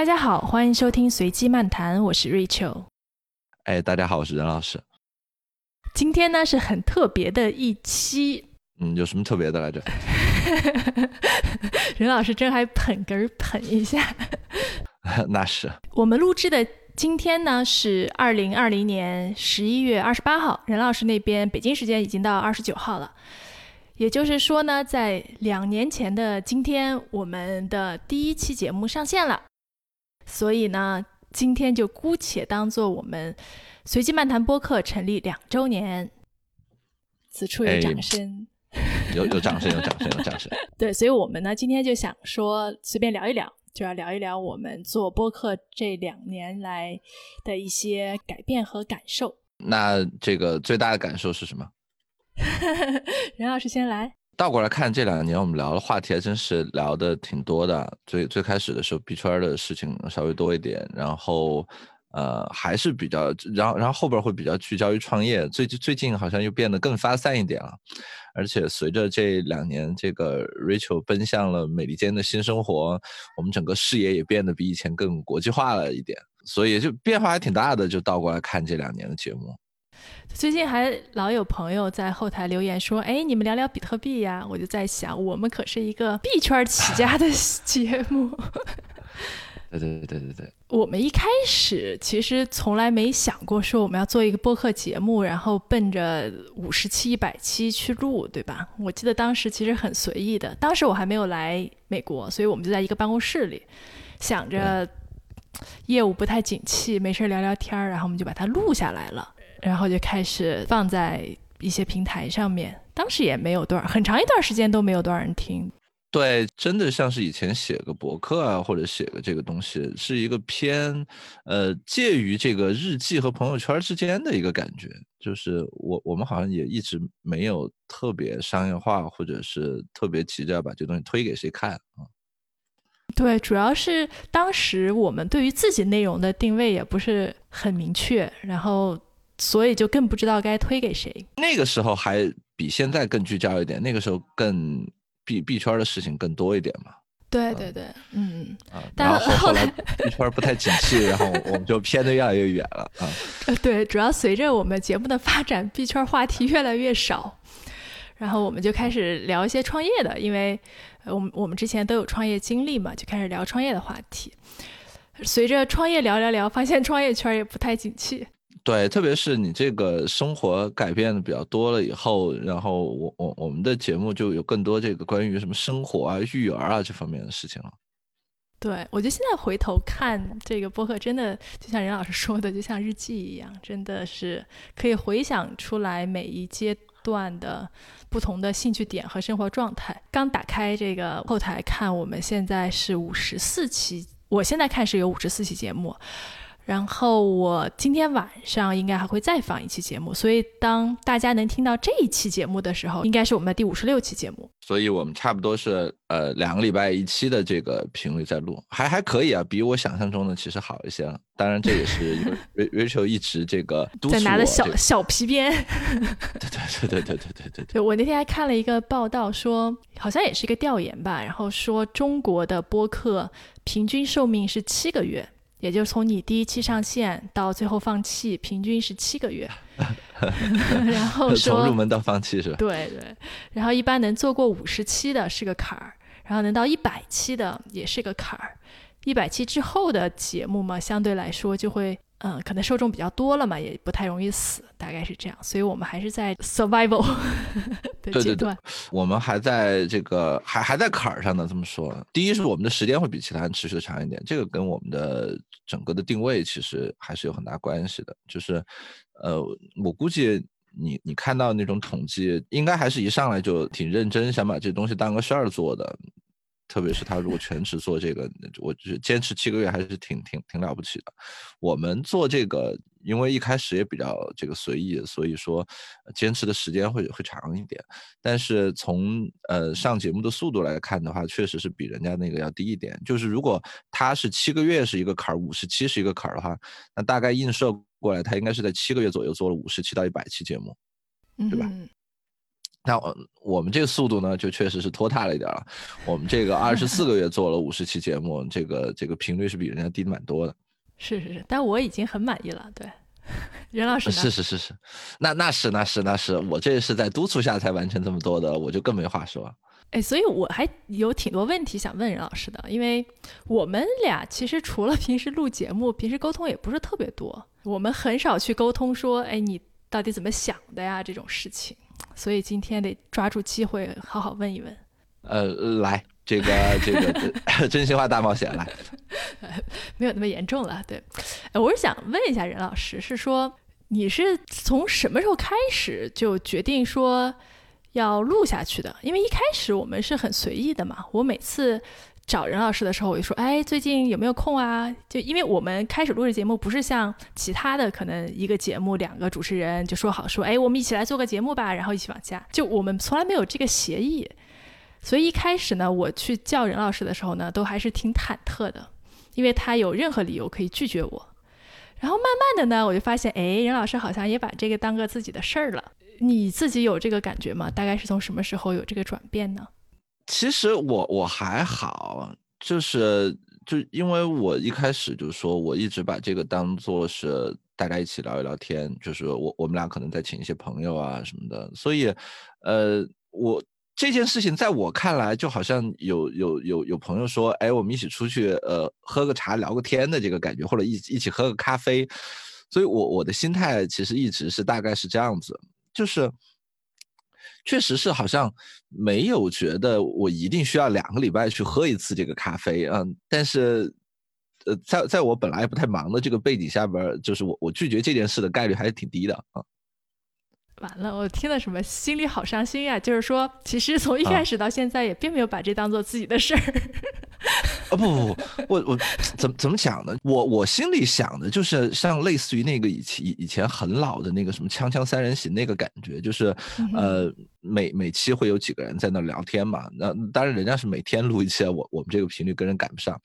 大家好，欢迎收听随机漫谈，我是 Rachel。哎，大家好，我是任老师。今天呢是很特别的一期，嗯，有什么特别的来着？任老师真还捧哏捧一下。那是。我们录制的今天呢是二零二零年十一月二十八号，任老师那边北京时间已经到二十九号了。也就是说呢，在两年前的今天，我们的第一期节目上线了。所以呢，今天就姑且当做我们随机漫谈播客成立两周年。此处有掌声，有有掌声，有掌声，有掌声。对，所以我们呢，今天就想说，随便聊一聊，就要聊一聊我们做播客这两年来的一些改变和感受。那这个最大的感受是什么？任老师先来。倒过来看，这两年我们聊的话题还真是聊的挺多的。最最开始的时候，币圈的事情稍微多一点，然后呃还是比较，然后然后后边会比较聚焦于创业。最最近好像又变得更发散一点了。而且随着这两年这个 Rachel 奔向了美利坚的新生活，我们整个视野也变得比以前更国际化了一点，所以就变化还挺大的。就倒过来看这两年的节目。最近还老有朋友在后台留言说：“哎，你们聊聊比特币呀？”我就在想，我们可是一个币圈起家的节目。对对对对对。我们一开始其实从来没想过说我们要做一个播客节目，然后奔着五十期、一百期去录，对吧？我记得当时其实很随意的，当时我还没有来美国，所以我们就在一个办公室里，想着业务不太景气，没事聊聊天儿，然后我们就把它录下来了。然后就开始放在一些平台上面，当时也没有多少，很长一段时间都没有多少人听。对，真的像是以前写个博客啊，或者写个这个东西，是一个偏，呃，介于这个日记和朋友圈之间的一个感觉。就是我我们好像也一直没有特别商业化，或者是特别急着要把这东西推给谁看啊。对，主要是当时我们对于自己内容的定位也不是很明确，然后。所以就更不知道该推给谁。那个时候还比现在更聚焦一点，那个时候更币币圈的事情更多一点嘛。对对对，嗯嗯。然后后 来币圈不太景气，然后我们就偏的越来越远了啊。对，主要随着我们节目的发展，币圈话题越来越少，然后我们就开始聊一些创业的，因为我们我们之前都有创业经历嘛，就开始聊创业的话题。随着创业聊聊聊，发现创业圈也不太景气。对，特别是你这个生活改变的比较多了以后，然后我我我们的节目就有更多这个关于什么生活啊、育儿啊这方面的事情了。对，我觉得现在回头看这个播客，真的就像任老师说的，就像日记一样，真的是可以回想出来每一阶段的不同的兴趣点和生活状态。刚打开这个后台看，我们现在是五十四期，我现在看是有五十四期节目。然后我今天晚上应该还会再放一期节目，所以当大家能听到这一期节目的时候，应该是我们的第五十六期节目。所以我们差不多是呃两个礼拜一期的这个频率在录，还还可以啊，比我想象中的其实好一些了。当然这也是 Rachel 一直这个在拿的小小皮鞭。对对对对对对对对。对我那天还看了一个报道，说好像也是一个调研吧，然后说中国的播客平均寿命是七个月。也就是从你第一期上线到最后放弃，平均是七个月。然后说从入门到放弃是吧？对对。然后一般能做过五十期的是个坎儿，然后能到一百期的也是个坎儿。一百期之后的节目嘛，相对来说就会。嗯，可能受众比较多了嘛，也不太容易死，大概是这样。所以我们还是在 survival 的阶段。我们还在这个还还在坎儿上呢。这么说，第一是我们的时间会比其他人持续的长一点，这个跟我们的整个的定位其实还是有很大关系的。就是，呃，我估计你你看到那种统计，应该还是一上来就挺认真，想把这东西当个事儿做的。特别是他如果全职做这个，我觉得坚持七个月还是挺挺挺了不起的。我们做这个，因为一开始也比较这个随意，所以说坚持的时间会会长一点。但是从呃上节目的速度来看的话，确实是比人家那个要低一点。就是如果他是七个月是一个坎儿，五十期是一个坎儿的话，那大概映射过来，他应该是在七个月左右做了五十期到一百期节目，对吧？那我们这个速度呢，就确实是拖沓了一点了。我们这个二十四个月做了五十期节目，这个这个频率是比人家低的蛮多的。是是是，但我已经很满意了。对，任老师是是是是，那那是那是那是，我这是在督促下才完成这么多的，我就更没话说。哎，所以我还有挺多问题想问任老师的，因为我们俩其实除了平时录节目，平时沟通也不是特别多，我们很少去沟通说，哎，你到底怎么想的呀这种事情。所以今天得抓住机会好好问一问。呃，来这个 这个 真心话大冒险了，没有那么严重了。对，我是想问一下任老师，是说你是从什么时候开始就决定说要录下去的？因为一开始我们是很随意的嘛，我每次。找任老师的时候，我就说：“哎，最近有没有空啊？”就因为我们开始录制节目，不是像其他的可能一个节目两个主持人就说好说：“哎，我们一起来做个节目吧，然后一起往下。”就我们从来没有这个协议，所以一开始呢，我去叫任老师的时候呢，都还是挺忐忑的，因为他有任何理由可以拒绝我。然后慢慢的呢，我就发现，哎，任老师好像也把这个当个自己的事儿了。你自己有这个感觉吗？大概是从什么时候有这个转变呢？其实我我还好，就是就因为我一开始就说，我一直把这个当做是大家一起聊一聊天，就是我我们俩可能在请一些朋友啊什么的，所以，呃，我这件事情在我看来就好像有有有有朋友说，哎，我们一起出去，呃，喝个茶聊个天的这个感觉，或者一一起喝个咖啡，所以我我的心态其实一直是大概是这样子，就是。确实是，好像没有觉得我一定需要两个礼拜去喝一次这个咖啡嗯。但是，呃，在在我本来不太忙的这个背景下边，就是我我拒绝这件事的概率还是挺低的啊。完了，我听了什么，心里好伤心呀！就是说，其实从一开始到现在，也并没有把这当做自己的事儿。啊不不不，我我怎么怎么讲呢？我我心里想的就是像类似于那个以前以前很老的那个什么《锵锵三人行》那个感觉，就是呃每每期会有几个人在那聊天嘛。那当然人家是每天录一期，我我们这个频率跟人赶不上，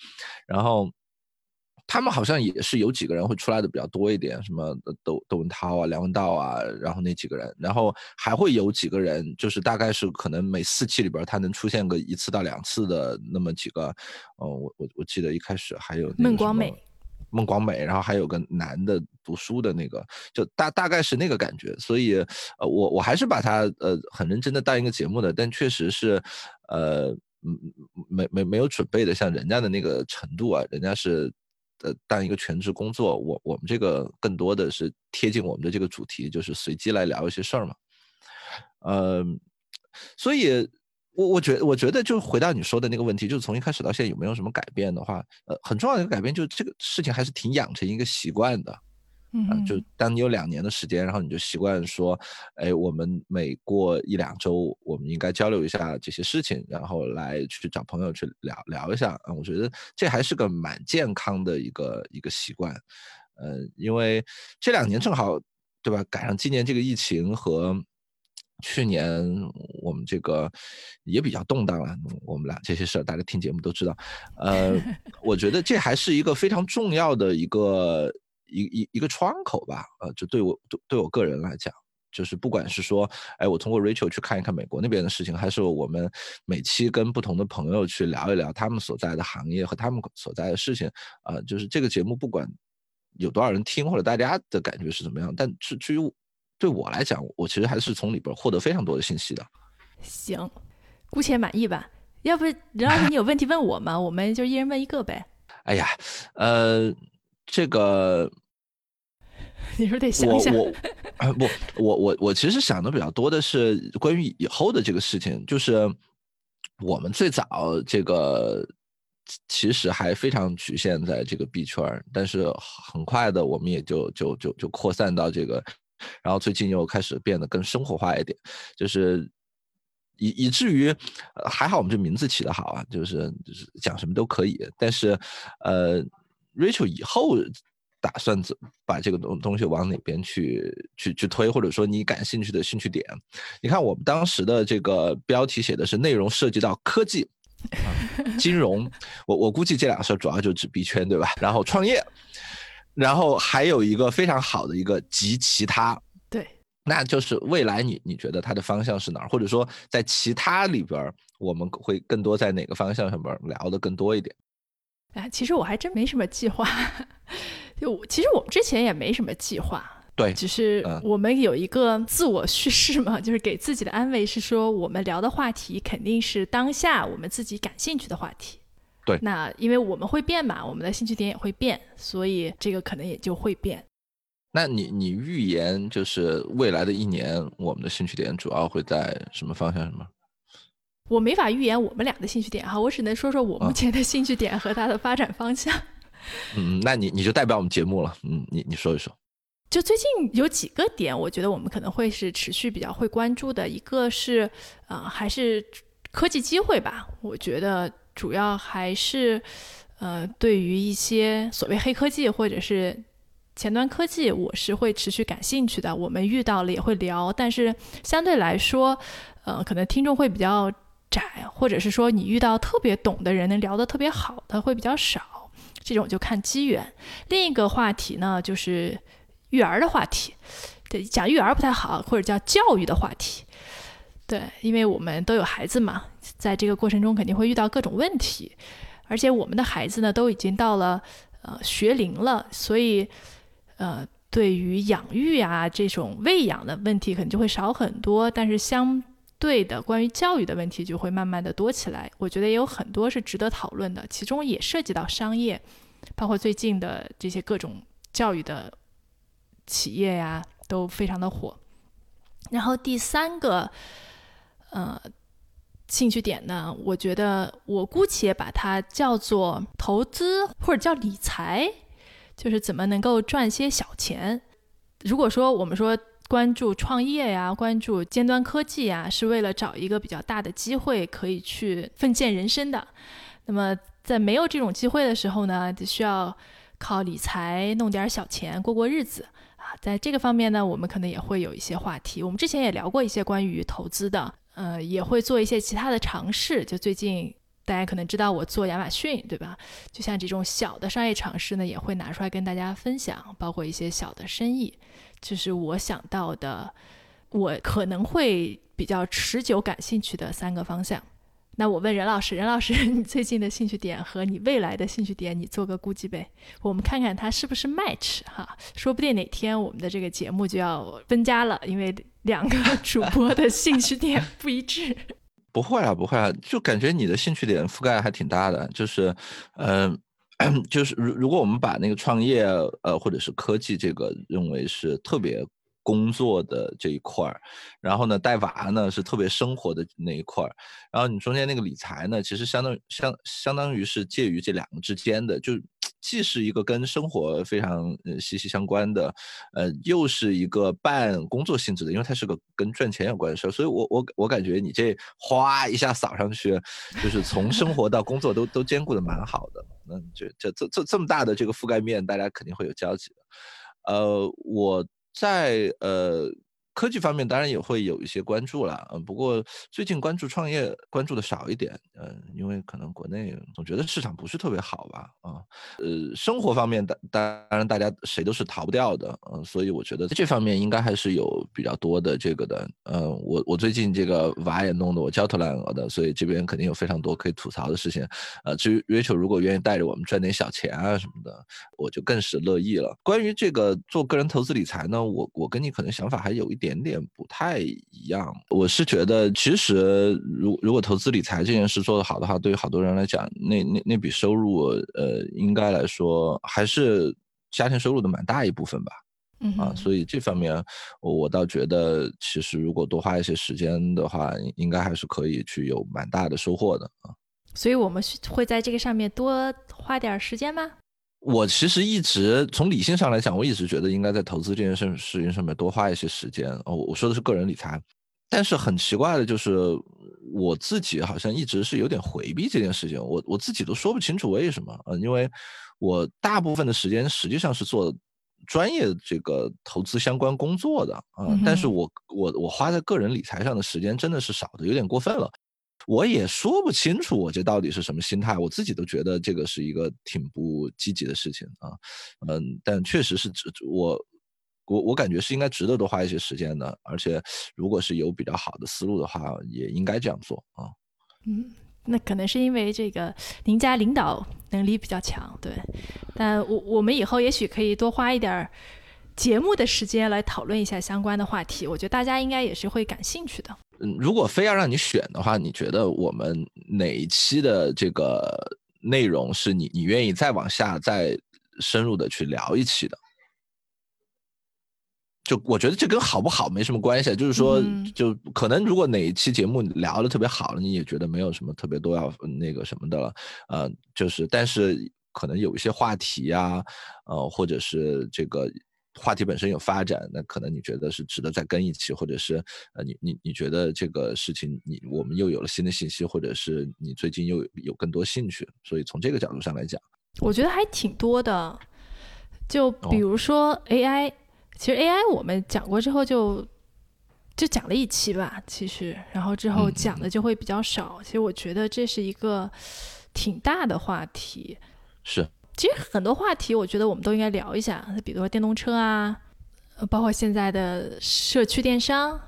然后。他们好像也是有几个人会出来的比较多一点，什么窦窦文涛啊、梁文道啊，然后那几个人，然后还会有几个人，就是大概是可能每四期里边他能出现个一次到两次的那么几个，嗯，我我我记得一开始还有孟广美，孟广美，然后还有个男的读书的那个，就大大概是那个感觉，所以呃我我还是把他呃很认真的当一个节目的，但确实是呃嗯没没没有准备的像人家的那个程度啊，人家是。呃，当一个全职工作，我我们这个更多的是贴近我们的这个主题，就是随机来聊一些事儿嘛。呃，所以，我我觉我觉得，就回到你说的那个问题，就是从一开始到现在有没有什么改变的话，呃，很重要的一个改变就是这个事情还是挺养成一个习惯的。嗯，就当你有两年的时间，然后你就习惯说，哎，我们每过一两周，我们应该交流一下这些事情，然后来去找朋友去聊聊一下啊。我觉得这还是个蛮健康的一个一个习惯，呃，因为这两年正好，对吧？赶上今年这个疫情和去年我们这个也比较动荡了，我们俩这些事儿大家听节目都知道，呃，我觉得这还是一个非常重要的一个。一一一个窗口吧，呃，就对我对对我个人来讲，就是不管是说，哎，我通过 Rachel 去看一看美国那边的事情，还是我们每期跟不同的朋友去聊一聊他们所在的行业和他们所在的事情，啊，就是这个节目不管有多少人听或者大家的感觉是怎么样，但至至于对我来讲，我其实还是从里边获得非常多的信息的。行，姑且满意吧。要不任老师，你有问题问我吗？我们就一人问一个呗。哎呀，呃。这个，你说得想想。我我不，我我我其实想的比较多的是关于以后的这个事情，就是我们最早这个其实还非常局限在这个币圈，但是很快的我们也就就就就扩散到这个，然后最近又开始变得更生活化一点，就是以以至于还好我们这名字起得好啊，就是就是讲什么都可以，但是呃。Rachel 以后打算怎把这个东东西往哪边去去去推，或者说你感兴趣的兴趣点？你看我们当时的这个标题写的是内容涉及到科技、金融，我我估计这两个事儿主要就指币圈，对吧？然后创业，然后还有一个非常好的一个及其他，对那就是未来你你觉得它的方向是哪儿？或者说在其他里边，我们会更多在哪个方向上边聊的更多一点？哎，其实我还真没什么计划，就其实我们之前也没什么计划。对，只是我们有一个自我叙事嘛，就是给自己的安慰是说，我们聊的话题肯定是当下我们自己感兴趣的话题。对，那因为我们会变嘛，我们的兴趣点也会变，所以这个可能也就会变。那你你预言就是未来的一年，我们的兴趣点主要会在什么方向？什么？我没法预言我们俩的兴趣点哈，我只能说说我目前的兴趣点和它的发展方向。嗯，嗯那你你就代表我们节目了，嗯，你你说一说。就最近有几个点，我觉得我们可能会是持续比较会关注的。一个是，呃，还是科技机会吧。我觉得主要还是，呃，对于一些所谓黑科技或者是前端科技，我是会持续感兴趣的。我们遇到了也会聊，但是相对来说，呃，可能听众会比较窄，或者是说你遇到特别懂的人，能聊得特别好的会比较少。这种就看机缘。另一个话题呢，就是。育儿的话题，对，讲育儿不太好，或者叫教育的话题，对，因为我们都有孩子嘛，在这个过程中肯定会遇到各种问题，而且我们的孩子呢都已经到了呃学龄了，所以呃对于养育啊这种喂养的问题可能就会少很多，但是相对的关于教育的问题就会慢慢的多起来，我觉得也有很多是值得讨论的，其中也涉及到商业，包括最近的这些各种教育的。企业呀都非常的火，然后第三个呃兴趣点呢，我觉得我姑且把它叫做投资或者叫理财，就是怎么能够赚些小钱。如果说我们说关注创业呀，关注尖端科技呀，是为了找一个比较大的机会可以去奋践人生的，那么在没有这种机会的时候呢，就需要靠理财弄点小钱过过日子啊。在这个方面呢，我们可能也会有一些话题。我们之前也聊过一些关于投资的，呃，也会做一些其他的尝试。就最近大家可能知道我做亚马逊，对吧？就像这种小的商业尝试呢，也会拿出来跟大家分享，包括一些小的生意，就是我想到的，我可能会比较持久感兴趣的三个方向。那我问任老师，任老师，你最近的兴趣点和你未来的兴趣点，你做个估计呗，我们看看它是不是 match 哈，说不定哪天我们的这个节目就要分家了，因为两个 主播的兴趣点不一致。不会啊，不会啊，就感觉你的兴趣点覆盖还挺大的，就是，嗯，就是如如果我们把那个创业呃或者是科技这个认为是特别。工作的这一块儿，然后呢，带娃呢是特别生活的那一块儿，然后你中间那个理财呢，其实相当相相当于是介于这两个之间的，就既是一个跟生活非常息息相关的，呃，又是一个半工作性质的，因为它是个跟赚钱有关的事儿，所以我我我感觉你这哗一下扫上去，就是从生活到工作都都兼顾的蛮好的，那，就这这这这么大的这个覆盖面，大家肯定会有交集的，呃，我。在呃。科技方面当然也会有一些关注了，嗯，不过最近关注创业关注的少一点，嗯，因为可能国内总觉得市场不是特别好吧，啊，呃，生活方面当当然大家谁都是逃不掉的，嗯，所以我觉得这方面应该还是有比较多的这个的，嗯，我我最近这个娃也弄得我焦头烂额的，所以这边肯定有非常多可以吐槽的事情，呃，至于 Rachel 如果愿意带着我们赚点小钱啊什么的，我就更是乐意了。关于这个做个人投资理财呢，我我跟你可能想法还有一点。点点不太一样，我是觉得，其实如如果投资理财这件事做得好的话，对于好多人来讲，那那那笔收入，呃，应该来说还是家庭收入的蛮大一部分吧。嗯啊，所以这方面，我我倒觉得，其实如果多花一些时间的话，应该还是可以去有蛮大的收获的啊。所以我们会在这个上面多花点时间吗？我其实一直从理性上来讲，我一直觉得应该在投资这件事事情上面多花一些时间。哦，我说的是个人理财，但是很奇怪的就是，我自己好像一直是有点回避这件事情。我我自己都说不清楚为什么啊，因为我大部分的时间实际上是做专业这个投资相关工作的啊，但是我我我花在个人理财上的时间真的是少的有点过分了。我也说不清楚，我这到底是什么心态，我自己都觉得这个是一个挺不积极的事情啊，嗯，但确实是值我我我感觉是应该值得多花一些时间的，而且如果是有比较好的思路的话，也应该这样做啊。嗯，那可能是因为这个您家领导能力比较强，对。但我我们以后也许可以多花一点节目的时间来讨论一下相关的话题，我觉得大家应该也是会感兴趣的。嗯，如果非要让你选的话，你觉得我们哪一期的这个内容是你你愿意再往下再深入的去聊一期的？就我觉得这跟好不好没什么关系，就是说，就可能如果哪一期节目聊的特别好了，你也觉得没有什么特别多要那个什么的了，呃，就是但是可能有一些话题啊，呃，或者是这个话题本身有发展，那可能你觉得是值得再跟一期，或者是呃，你你你觉得这个事情你我们又有了新的信息，或者是你最近又有更多兴趣，所以从这个角度上来讲，我觉得还挺多的，就比如说 AI。其实 AI 我们讲过之后就就讲了一期吧，其实然后之后讲的就会比较少。其实我觉得这是一个挺大的话题。是。其实很多话题，我觉得我们都应该聊一下，比如说电动车啊，包括现在的社区电商，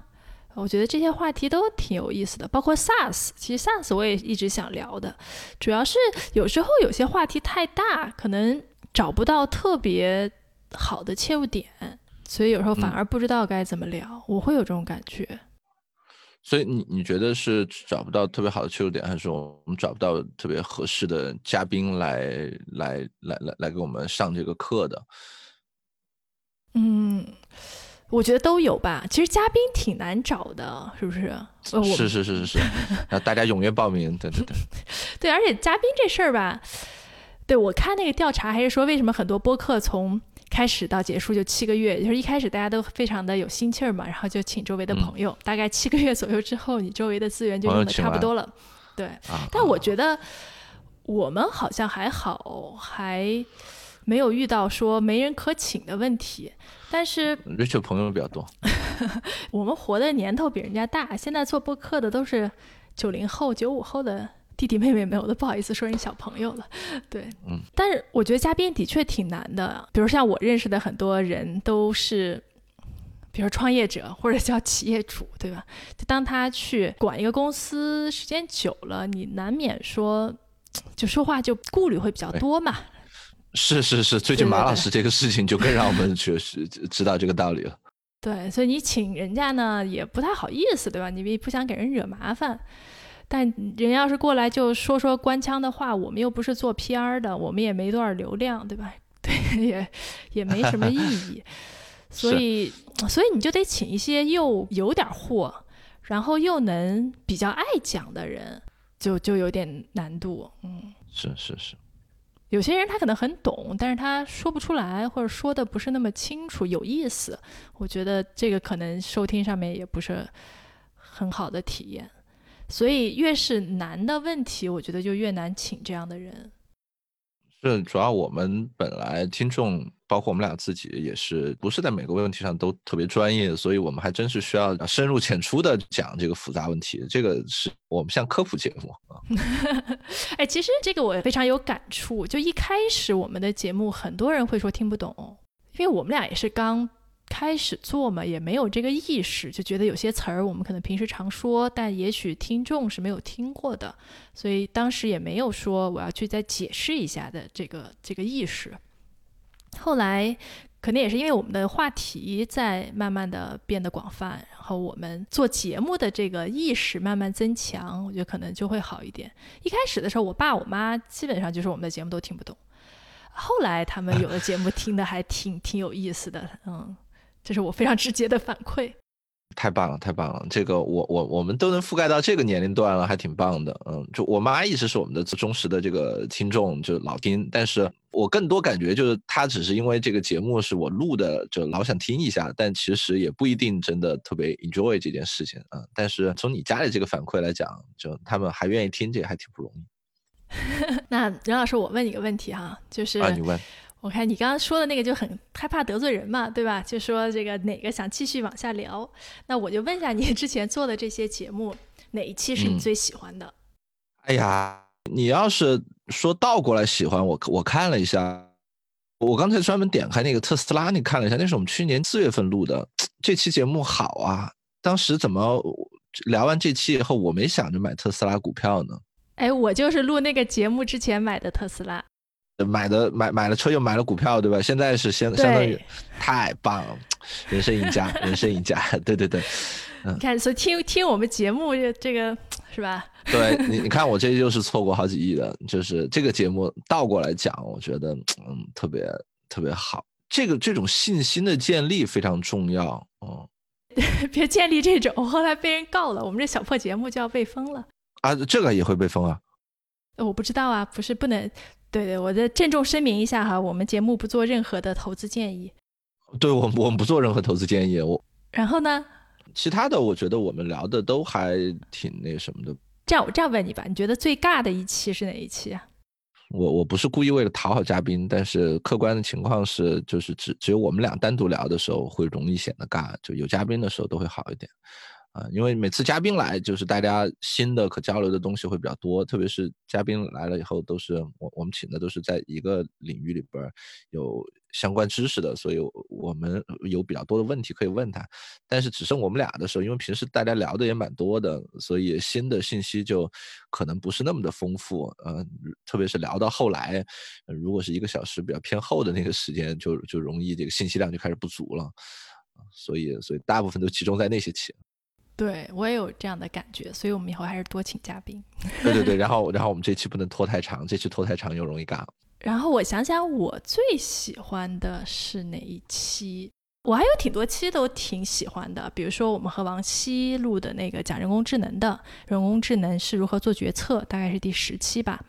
我觉得这些话题都挺有意思的。包括 SaaS，其实 SaaS 我也一直想聊的，主要是有时候有些话题太大，可能找不到特别好的切入点。所以有时候反而不知道该怎么聊，我会有这种感觉。所以你你觉得是找不到特别好的切入点，还是我们找不到特别合适的嘉宾来来来来来给我们上这个课的？嗯，我觉得都有吧。其实嘉宾挺难找的，是不是？是是是是是。那 大家踊跃报名，对对对。对，而且嘉宾这事儿吧，对我看那个调查还是说，为什么很多播客从开始到结束就七个月，就是一开始大家都非常的有心气儿嘛，然后就请周围的朋友，大概七个月左右之后，你周围的资源就用的差不多了。对，但我觉得我们好像还好，还没有遇到说没人可请的问题。但是 Rachel 朋友比较多，我们活的年头比人家大，现在做播客的都是九零后、九五后的。弟弟妹妹没有的不好意思说人小朋友了，对，嗯，但是我觉得嘉宾的确挺难的。比如像我认识的很多人都是，比如创业者或者叫企业主，对吧？就当他去管一个公司时间久了，你难免说，就说话就顾虑会比较多嘛。是是是，最近马老师这个事情就更让我们确实知道这个道理了。对，所以你请人家呢也不太好意思，对吧？你也不想给人惹麻烦。但人要是过来就说说官腔的话，我们又不是做 PR 的，我们也没多少流量，对吧？对，也也没什么意义。所以，所以你就得请一些又有点货，然后又能比较爱讲的人，就就有点难度。嗯，是是是。有些人他可能很懂，但是他说不出来，或者说的不是那么清楚、有意思。我觉得这个可能收听上面也不是很好的体验。所以越是难的问题，我觉得就越难请这样的人。是，主要我们本来听众，包括我们俩自己，也是不是在每个问题上都特别专业，所以我们还真是需要深入浅出的讲这个复杂问题。这个是我们像科普节目啊。哎，其实这个我非常有感触。就一开始我们的节目，很多人会说听不懂，因为我们俩也是刚。开始做嘛，也没有这个意识，就觉得有些词儿我们可能平时常说，但也许听众是没有听过的，所以当时也没有说我要去再解释一下的这个这个意识。后来可能也是因为我们的话题在慢慢的变得广泛，然后我们做节目的这个意识慢慢增强，我觉得可能就会好一点。一开始的时候，我爸我妈基本上就是我们的节目都听不懂，后来他们有的节目听的还挺挺有意思的，嗯。这是我非常直接的反馈，太棒了，太棒了！这个我我我们都能覆盖到这个年龄段了，还挺棒的。嗯，就我妈一直是我们的忠实的这个听众，就老听。但是我更多感觉就是她只是因为这个节目是我录的，就老想听一下。但其实也不一定真的特别 enjoy 这件事情啊。但是从你家里这个反馈来讲，就他们还愿意听，这还挺不容易。那任老师，我问你个问题哈，就是啊，你问。我看你刚刚说的那个就很害怕得罪人嘛，对吧？就说这个哪个想继续往下聊，那我就问一下你之前做的这些节目，哪一期是你最喜欢的？哎呀，你要是说倒过来喜欢我，我看了一下，我刚才专门点开那个特斯拉，你看了一下，那是我们去年四月份录的。这期节目好啊，当时怎么聊完这期以后，我没想着买特斯拉股票呢？哎，我就是录那个节目之前买的特斯拉，买的买买了车又买了股票，对吧？现在是相相当于太棒了，人生赢家，人生赢家，对对对。你看，所以听听我们节目这这个是吧？对你，你看我这就是错过好几亿的，就是这个节目倒过来讲，我觉得嗯特别特别好。这个这种信心的建立非常重要，嗯。别建立这种，后来被人告了，我们这小破节目就要被封了。啊，这个也会被封啊？我不知道啊，不是不能。对对，我再郑重声明一下哈，我们节目不做任何的投资建议。对，我我们不做任何投资建议。我然后呢？其他的，我觉得我们聊的都还挺那什么的。这样，我这样问你吧，你觉得最尬的一期是哪一期啊？我我不是故意为了讨好嘉宾，但是客观的情况是，就是只只有我们俩单独聊的时候会容易显得尬，就有嘉宾的时候都会好一点。啊，因为每次嘉宾来，就是大家新的可交流的东西会比较多，特别是嘉宾来了以后，都是我我们请的都是在一个领域里边有相关知识的，所以我们有比较多的问题可以问他。但是只剩我们俩的时候，因为平时大家聊的也蛮多的，所以新的信息就可能不是那么的丰富。呃，特别是聊到后来，如果是一个小时比较偏后的那个时间，就就容易这个信息量就开始不足了。所以所以大部分都集中在那些期。对我也有这样的感觉，所以我们以后还是多请嘉宾。对对对，然后然后我们这期不能拖太长，这期拖太长又容易尬。然后我想想，我最喜欢的是哪一期？我还有挺多期都挺喜欢的，比如说我们和王希录的那个讲人工智能的，人工智能是如何做决策，大概是第十期吧。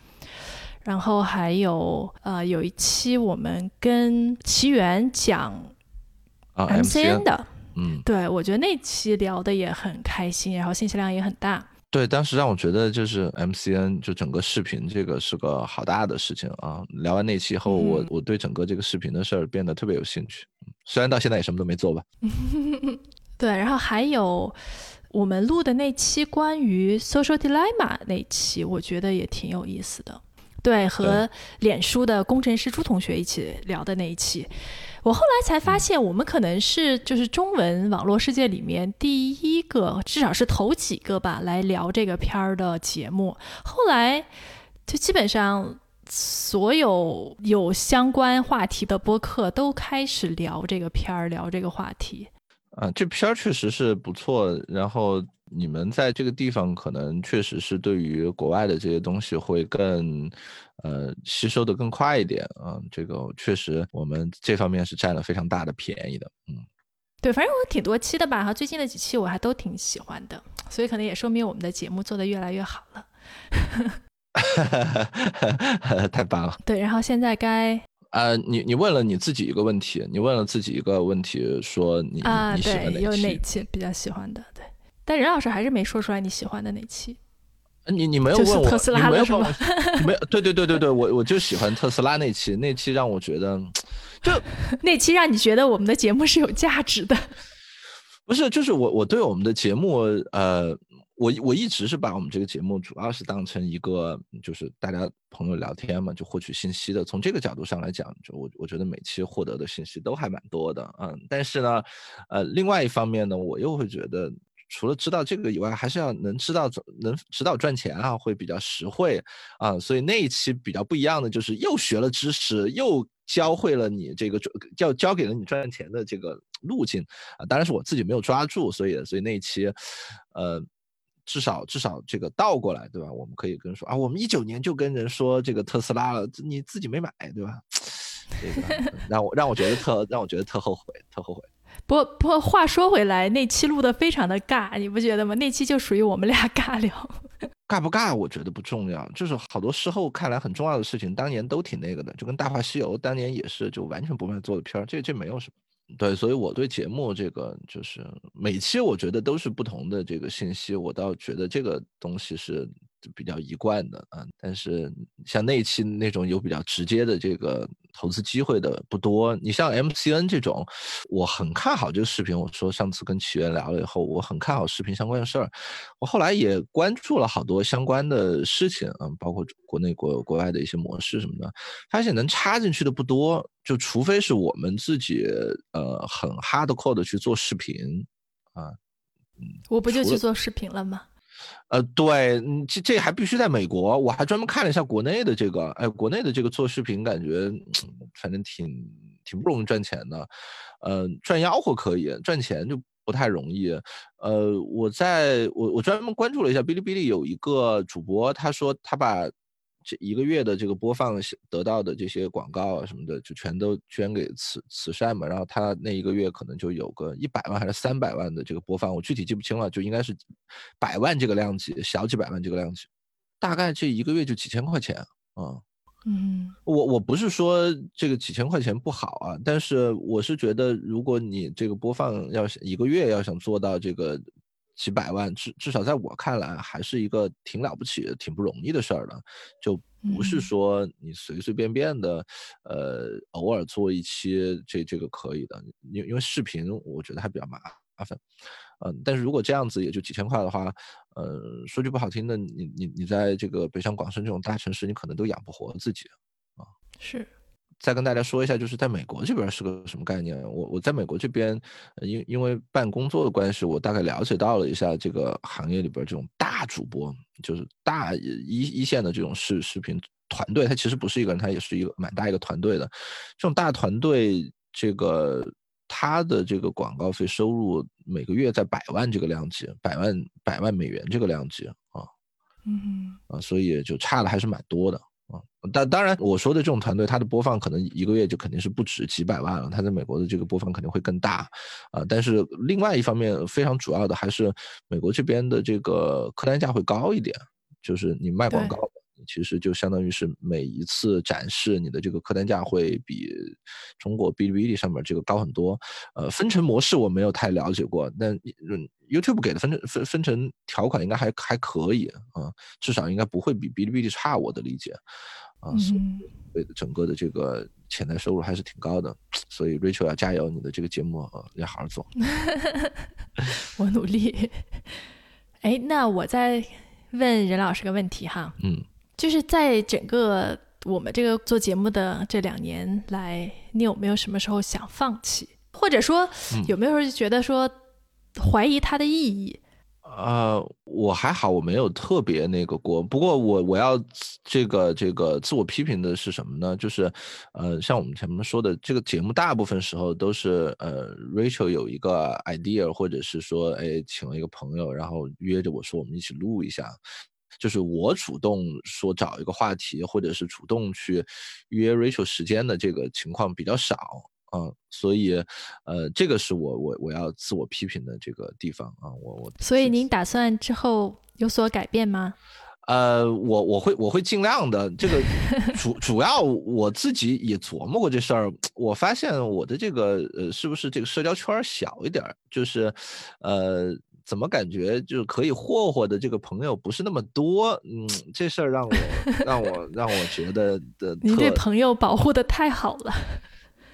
然后还有呃，有一期我们跟奇缘讲 MCN 的。嗯，对，我觉得那期聊的也很开心，然后信息量也很大。对，当时让我觉得就是 MCN 就整个视频这个是个好大的事情啊。聊完那期以后，我我对整个这个视频的事儿变得特别有兴趣，虽然到现在也什么都没做吧。对，然后还有我们录的那期关于 social dilemma 那期，我觉得也挺有意思的。对，和脸书的工程师朱同学一起聊的那一期。我后来才发现，我们可能是就是中文网络世界里面第一个，至少是头几个吧，来聊这个片儿的节目。后来就基本上所有有相关话题的播客都开始聊这个片儿，聊这个话题。啊，这片儿确实是不错。然后你们在这个地方可能确实是对于国外的这些东西会更。呃，吸收的更快一点啊，这个确实我们这方面是占了非常大的便宜的，嗯，对，反正我挺多期的吧，哈，最近的几期我还都挺喜欢的，所以可能也说明我们的节目做得越来越好了，太棒了。对，然后现在该呃，你你问了你自己一个问题，你问了自己一个问题，说你啊，对，有哪期比较喜欢的？对，但任老师还是没说出来你喜欢的那期。你你没有问我，你没有问我，没有对对对对对，我我就喜欢特斯拉那期，那期让我觉得，就 那期让你觉得我们的节目是有价值的，不是，就是我我对我们的节目，呃，我我一直是把我们这个节目主要是当成一个就是大家朋友聊天嘛，就获取信息的，从这个角度上来讲，就我我觉得每期获得的信息都还蛮多的，嗯，但是呢，呃，另外一方面呢，我又会觉得。除了知道这个以外，还是要能知道能指导赚钱啊，会比较实惠啊。所以那一期比较不一样的就是，又学了知识，又教会了你这个教教给了你赚钱的这个路径啊。当然是我自己没有抓住，所以所以那一期，呃，至少至少这个倒过来，对吧？我们可以跟说啊，我们一九年就跟人说这个特斯拉了，你自己没买，对吧？这个让我让我觉得特让我觉得特后悔，特后悔。不不，话说回来，那期录的非常的尬，你不觉得吗？那期就属于我们俩尬聊。尬不尬，我觉得不重要，就是好多事后看来很重要的事情，当年都挺那个的，就跟《大话西游》当年也是，就完全不卖座的片儿，这这没有什么。对，所以我对节目这个就是每期我觉得都是不同的这个信息，我倒觉得这个东西是比较一贯的啊。但是像那期那种有比较直接的这个投资机会的不多。你像 MCN 这种，我很看好这个视频。我说上次跟起源聊了以后，我很看好视频相关的事儿。我后来也关注了好多相关的事情嗯，包括国内国国外的一些模式什么的，发现能插进去的不多。就除非是我们自己呃很 hardcore 的去做视频啊。我不就去做视频了吗？呃，对，这这还必须在美国。我还专门看了一下国内的这个，哎，国内的这个做视频，感觉反正挺挺不容易赚钱的。呃，赚吆喝可以，赚钱就不太容易。呃，我在我我专门关注了一下哔哩哔哩有一个主播，他说他把。这一个月的这个播放得到的这些广告啊什么的，就全都捐给慈慈善嘛。然后他那一个月可能就有个一百万还是三百万的这个播放，我具体记不清了，就应该是百万这个量级，小几百万这个量级，大概这一个月就几千块钱啊。嗯，我我不是说这个几千块钱不好啊，但是我是觉得，如果你这个播放要一个月要想做到这个。几百万，至至少在我看来，还是一个挺了不起、挺不容易的事儿的，就不是说你随随便便的，呃，偶尔做一期这这个可以的，因因为视频我觉得还比较麻麻烦，嗯，但是如果这样子也就几千块的话，呃，说句不好听的，你你你在这个北上广深这种大城市，你可能都养不活自己，啊，是。再跟大家说一下，就是在美国这边是个什么概念？我我在美国这边，因因为办工作的关系，我大概了解到了一下这个行业里边这种大主播，就是大一一线的这种视视频团队，他其实不是一个人，他也是一个蛮大一个团队的。这种大团队，这个他的这个广告费收入每个月在百万这个量级，百万百万美元这个量级啊，嗯啊，所以就差的还是蛮多的。啊，但当然，我说的这种团队，它的播放可能一个月就肯定是不止几百万了。它在美国的这个播放肯定会更大，啊，但是另外一方面，非常主要的还是美国这边的这个客单价会高一点，就是你卖广告。其实就相当于是每一次展示你的这个客单价会比中国哔哩哔哩上面这个高很多。呃，分成模式我没有太了解过，但 YouTube 给的分成分分成条款应该还还可以啊，至少应该不会比哔哩哔哩差，我的理解。啊，所以整个的这个潜在收入还是挺高的，所以 Rachel 要加油，你的这个节目呃要好好做。我努力。哎，那我再问任老师个问题哈。嗯。就是在整个我们这个做节目的这两年来，你有没有什么时候想放弃，或者说有没有觉得说怀疑它的意义？呃，我还好，我没有特别那个过。不过我我要这个这个自我批评的是什么呢？就是呃，像我们前面说的，这个节目大部分时候都是呃，Rachel 有一个 idea，或者是说哎，请了一个朋友，然后约着我说我们一起录一下。就是我主动说找一个话题，或者是主动去约 Rachel 时间的这个情况比较少嗯，所以呃，这个是我我我要自我批评的这个地方啊，我我。所以您打算之后有所改变吗？呃，我我会我会尽量的。这个主主要我自己也琢磨过这事儿，我发现我的这个呃，是不是这个社交圈小一点？就是呃。怎么感觉就是可以霍霍的这个朋友不是那么多？嗯，这事儿让我让我让我觉得的。您对朋友保护的太好了。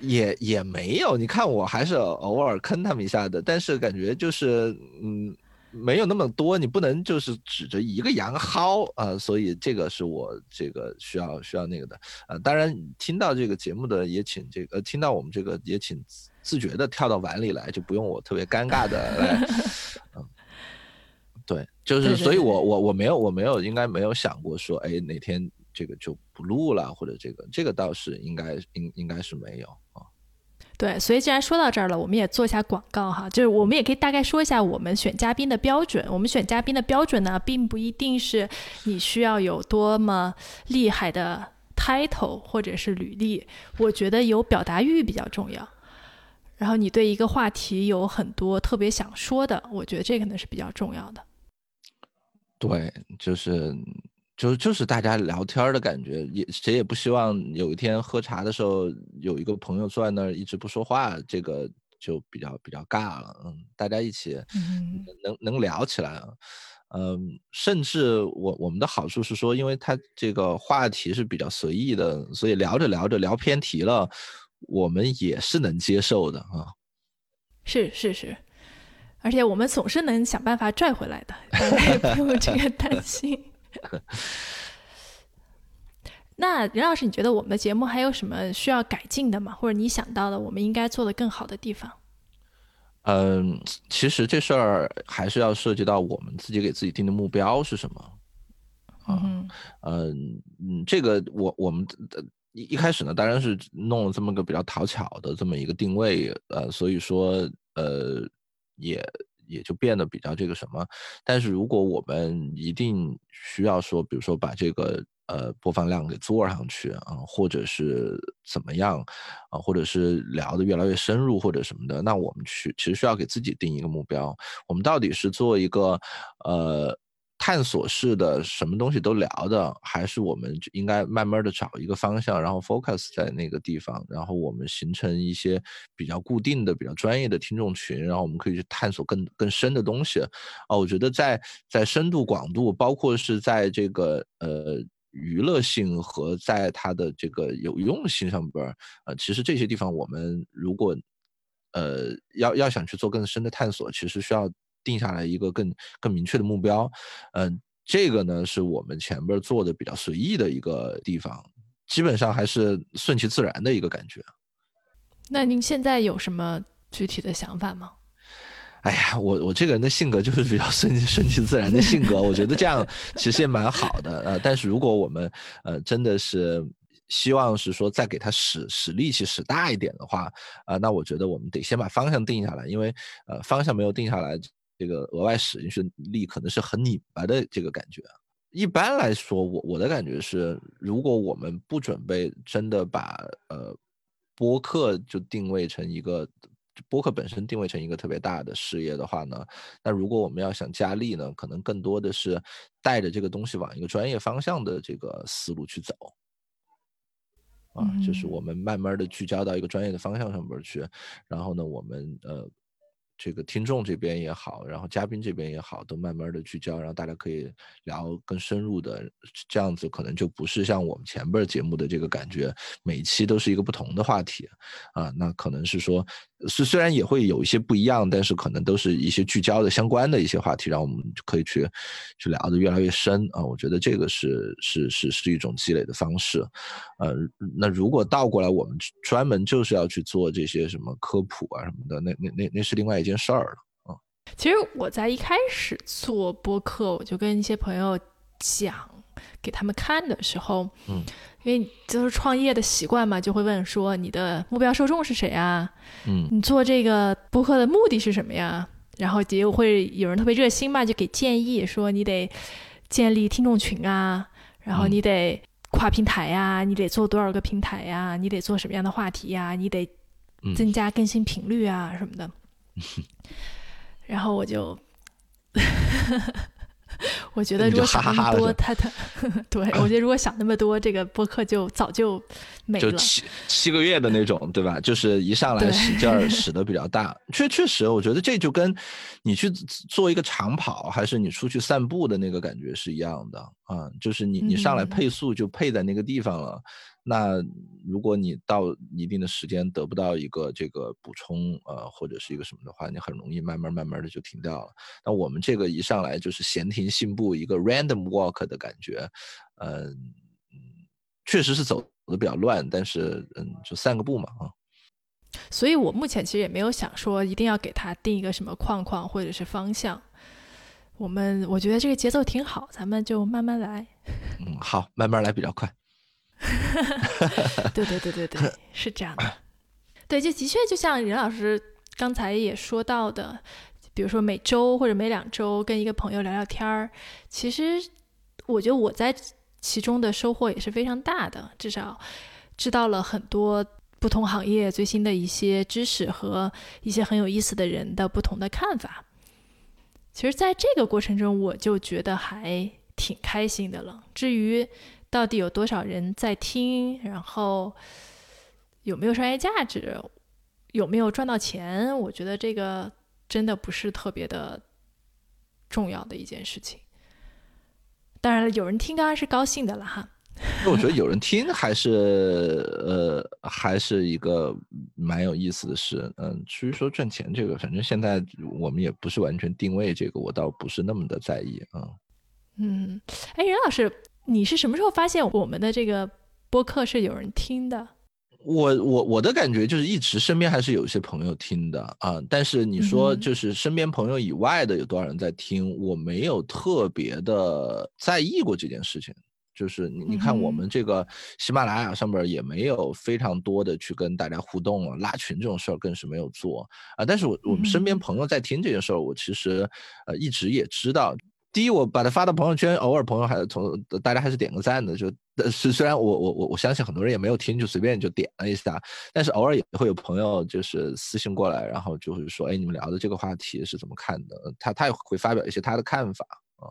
也也没有，你看我还是偶尔坑他们一下的，但是感觉就是嗯，没有那么多，你不能就是指着一个羊薅啊，所以这个是我这个需要需要那个的啊。当然，听到这个节目的也请这个听到我们这个也请。自觉的跳到碗里来，就不用我特别尴尬的来，嗯，对，就是，所以我我我没有我没有应该没有想过说，哎，哪天这个就不录了，或者这个这个倒是应该应应该是没有啊。对，所以既然说到这儿了，我们也做一下广告哈，就是我们也可以大概说一下我们选嘉宾的标准。我们选嘉宾的标准呢，并不一定是你需要有多么厉害的 title 或者是履历，我觉得有表达欲比较重要。然后你对一个话题有很多特别想说的，我觉得这可能是比较重要的。对，就是就就是大家聊天的感觉，也谁也不希望有一天喝茶的时候有一个朋友坐在那儿一直不说话，这个就比较比较尬了。嗯，大家一起能能聊起来啊。嗯，甚至我我们的好处是说，因为它这个话题是比较随意的，所以聊着聊着聊偏题了，我们也是能接受的啊。是是是，而且我们总是能想办法拽回来的，大家也不用这个担心。那任老师，你觉得我们的节目还有什么需要改进的吗？或者你想到的我们应该做的更好的地方？嗯，其实这事儿还是要涉及到我们自己给自己定的目标是什么。嗯嗯嗯，这个我我们的一一开始呢，当然是弄了这么个比较讨巧的这么一个定位，呃，所以说呃也也就变得比较这个什么。但是如果我们一定需要说，比如说把这个。呃，播放量给做上去啊，或者是怎么样啊，或者是聊的越来越深入或者什么的，那我们去其实需要给自己定一个目标，我们到底是做一个呃探索式的什么东西都聊的，还是我们应该慢慢的找一个方向，然后 focus 在那个地方，然后我们形成一些比较固定的、比较专业的听众群，然后我们可以去探索更更深的东西啊。我觉得在在深度、广度，包括是在这个呃。娱乐性和在它的这个有用性上边儿，呃，其实这些地方我们如果，呃，要要想去做更深的探索，其实需要定下来一个更更明确的目标，嗯，这个呢是我们前边做的比较随意的一个地方，基本上还是顺其自然的一个感觉。那您现在有什么具体的想法吗？哎呀，我我这个人的性格就是比较顺顺其自然的性格，我觉得这样其实也蛮好的。呃，但是如果我们呃真的是希望是说再给他使使力气使大一点的话，啊，那我觉得我们得先把方向定下来，因为呃方向没有定下来，这个额外使进去力可能是很拧巴的这个感觉。一般来说，我我的感觉是，如果我们不准备真的把呃播客就定位成一个。播客本身定位成一个特别大的事业的话呢，那如果我们要想加力呢，可能更多的是带着这个东西往一个专业方向的这个思路去走，啊，就是我们慢慢的聚焦到一个专业的方向上边去，然后呢，我们呃。这个听众这边也好，然后嘉宾这边也好，都慢慢的聚焦，然后大家可以聊更深入的，这样子可能就不是像我们前边节目的这个感觉，每期都是一个不同的话题，啊，那可能是说，虽虽然也会有一些不一样，但是可能都是一些聚焦的相关的一些话题，让我们可以去去聊的越来越深啊，我觉得这个是是是是一种积累的方式，呃，那如果倒过来，我们专门就是要去做这些什么科普啊什么的，那那那那是另外一。件事儿了啊！其实我在一开始做播客，我就跟一些朋友讲，给他们看的时候，嗯，因为就是创业的习惯嘛，就会问说你的目标受众是谁啊？嗯，你做这个播客的目的是什么呀？然后也会有人特别热心嘛，就给建议说你得建立听众群啊，然后你得跨平台呀，你得做多少个平台呀？你得做什么样的话题呀？你得增加更新频率啊什么的。然后我就，我觉得如果想那么多，他他，对我觉得如果想那么多，这个播客就早就没了。就七七个月的那种，对吧？就是一上来使劲儿使的比较大，确确实，我觉得这就跟你去做一个长跑，还是你出去散步的那个感觉是一样的啊。就是你你上来配速就配在那个地方了。那如果你到一定的时间得不到一个这个补充，呃，或者是一个什么的话，你很容易慢慢慢慢的就停掉了。那我们这个一上来就是闲庭信步，一个 random walk 的感觉，嗯，确实是走的比较乱，但是嗯，就散个步嘛，啊。所以我目前其实也没有想说一定要给他定一个什么框框或者是方向。我们我觉得这个节奏挺好，咱们就慢慢来。嗯，好，慢慢来比较快。对对对对对，是这样的。对，就的确就像任老师刚才也说到的，比如说每周或者每两周跟一个朋友聊聊天儿，其实我觉得我在其中的收获也是非常大的，至少知道了很多不同行业最新的一些知识和一些很有意思的人的不同的看法。其实，在这个过程中，我就觉得还挺开心的了。至于，到底有多少人在听？然后有没有商业价值？有没有赚到钱？我觉得这个真的不是特别的重要的一件事情。当然了，有人听当然是高兴的了哈。那我觉得有人听还是呃还是一个蛮有意思的事。嗯，至于说赚钱这个，反正现在我们也不是完全定位这个，我倒不是那么的在意啊。嗯，哎，任老师，你是什么时候发现我们的这个播客是有人听的？我我我的感觉就是一直身边还是有一些朋友听的啊，但是你说就是身边朋友以外的有多少人在听，我没有特别的在意过这件事情。就是你你看我们这个喜马拉雅上面也没有非常多的去跟大家互动啊，拉群这种事儿更是没有做啊。但是我我们身边朋友在听这件事儿，我其实呃一直也知道。第一，我把它发到朋友圈，偶尔朋友还从大家还是点个赞的，就虽虽然我我我我相信很多人也没有听，就随便就点了一下，但是偶尔也会有朋友就是私信过来，然后就是说，哎，你们聊的这个话题是怎么看的？他他也会发表一些他的看法啊，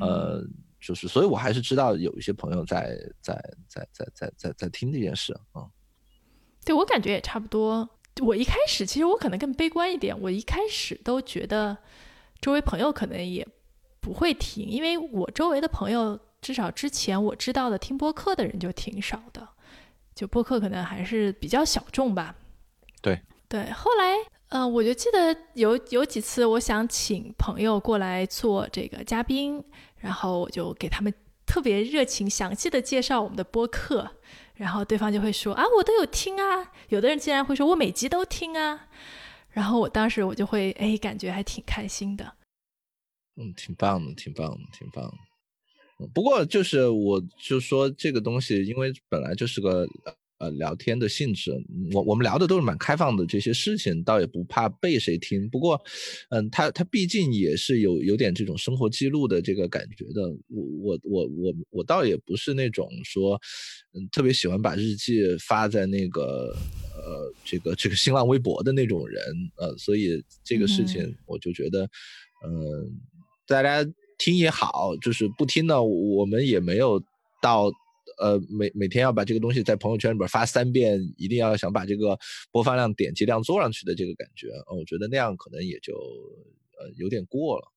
呃。就是，所以我还是知道有一些朋友在在在在在在在听这件事啊。对我感觉也差不多。我一开始其实我可能更悲观一点，我一开始都觉得周围朋友可能也不会听，因为我周围的朋友至少之前我知道的听播客的人就挺少的，就播客可能还是比较小众吧。对对，后来嗯，我就记得有有几次我想请朋友过来做这个嘉宾。然后我就给他们特别热情、详细的介绍我们的播客，然后对方就会说啊，我都有听啊。有的人竟然会说我每集都听啊。然后我当时我就会哎，感觉还挺开心的。嗯，挺棒的，挺棒的，挺棒的。不过就是我就说这个东西，因为本来就是个。呃，聊天的性质，我我们聊的都是蛮开放的这些事情，倒也不怕被谁听。不过，嗯，他他毕竟也是有有点这种生活记录的这个感觉的。我我我我我倒也不是那种说，嗯，特别喜欢把日记发在那个呃这个这个新浪微博的那种人。呃，所以这个事情我就觉得，嗯，大家听也好，就是不听呢，我们也没有到。呃，每每天要把这个东西在朋友圈里边发三遍，一定要想把这个播放量、点击量做上去的这个感觉，我觉得那样可能也就呃有点过了。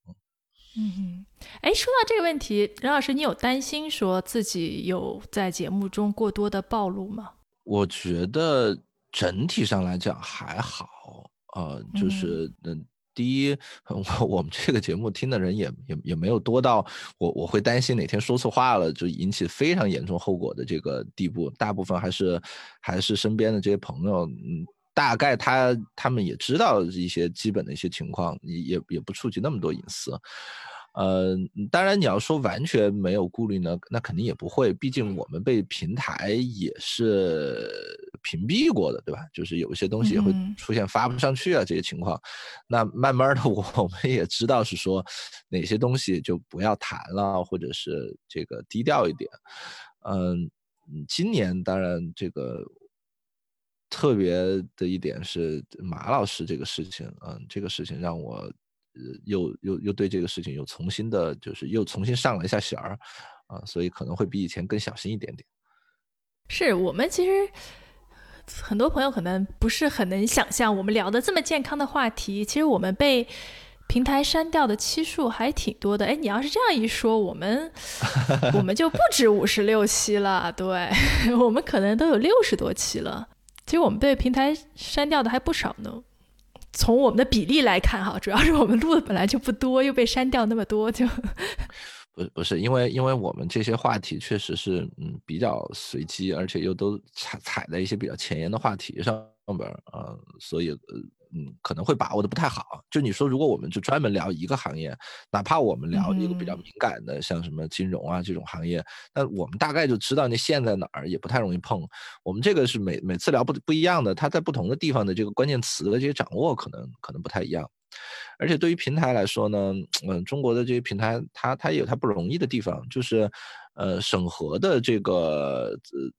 嗯嗯，哎，说到这个问题，任老师，你有担心说自己有在节目中过多的暴露吗？我觉得整体上来讲还好，呃，就是嗯。第一，我我们这个节目听的人也也也没有多到我我会担心哪天说错话了就引起非常严重后果的这个地步。大部分还是还是身边的这些朋友，嗯，大概他他们也知道一些基本的一些情况，也也不触及那么多隐私。呃，当然你要说完全没有顾虑呢，那肯定也不会，毕竟我们被平台也是屏蔽过的，对吧？就是有一些东西也会出现发不上去啊这些情况，那慢慢的 我们也知道是说哪些东西就不要谈了，或者是这个低调一点。嗯，今年当然这个特别的一点是马老师这个事情，嗯，这个事情让我。又又又对这个事情又重新的，就是又重新上了一下弦儿，啊，所以可能会比以前更小心一点点。是我们其实很多朋友可能不是很能想象，我们聊的这么健康的话题，其实我们被平台删掉的期数还挺多的。哎，你要是这样一说，我们 我们就不止五十六期了，对 我们可能都有六十多期了。其实我们被平台删掉的还不少呢。从我们的比例来看，哈，主要是我们录的本来就不多，又被删掉那么多，就不不是因为因为我们这些话题确实是嗯比较随机，而且又都踩踩在一些比较前沿的话题上边啊，所以呃。嗯，可能会把握的不太好。就你说，如果我们就专门聊一个行业，哪怕我们聊一个比较敏感的，像什么金融啊这种行业，那我们大概就知道那线在哪儿，也不太容易碰。我们这个是每每次聊不不一样的，它在不同的地方的这个关键词的这些掌握，可能可能不太一样。而且对于平台来说呢，嗯，中国的这些平台，它它也有它不容易的地方，就是呃审核的这个呃。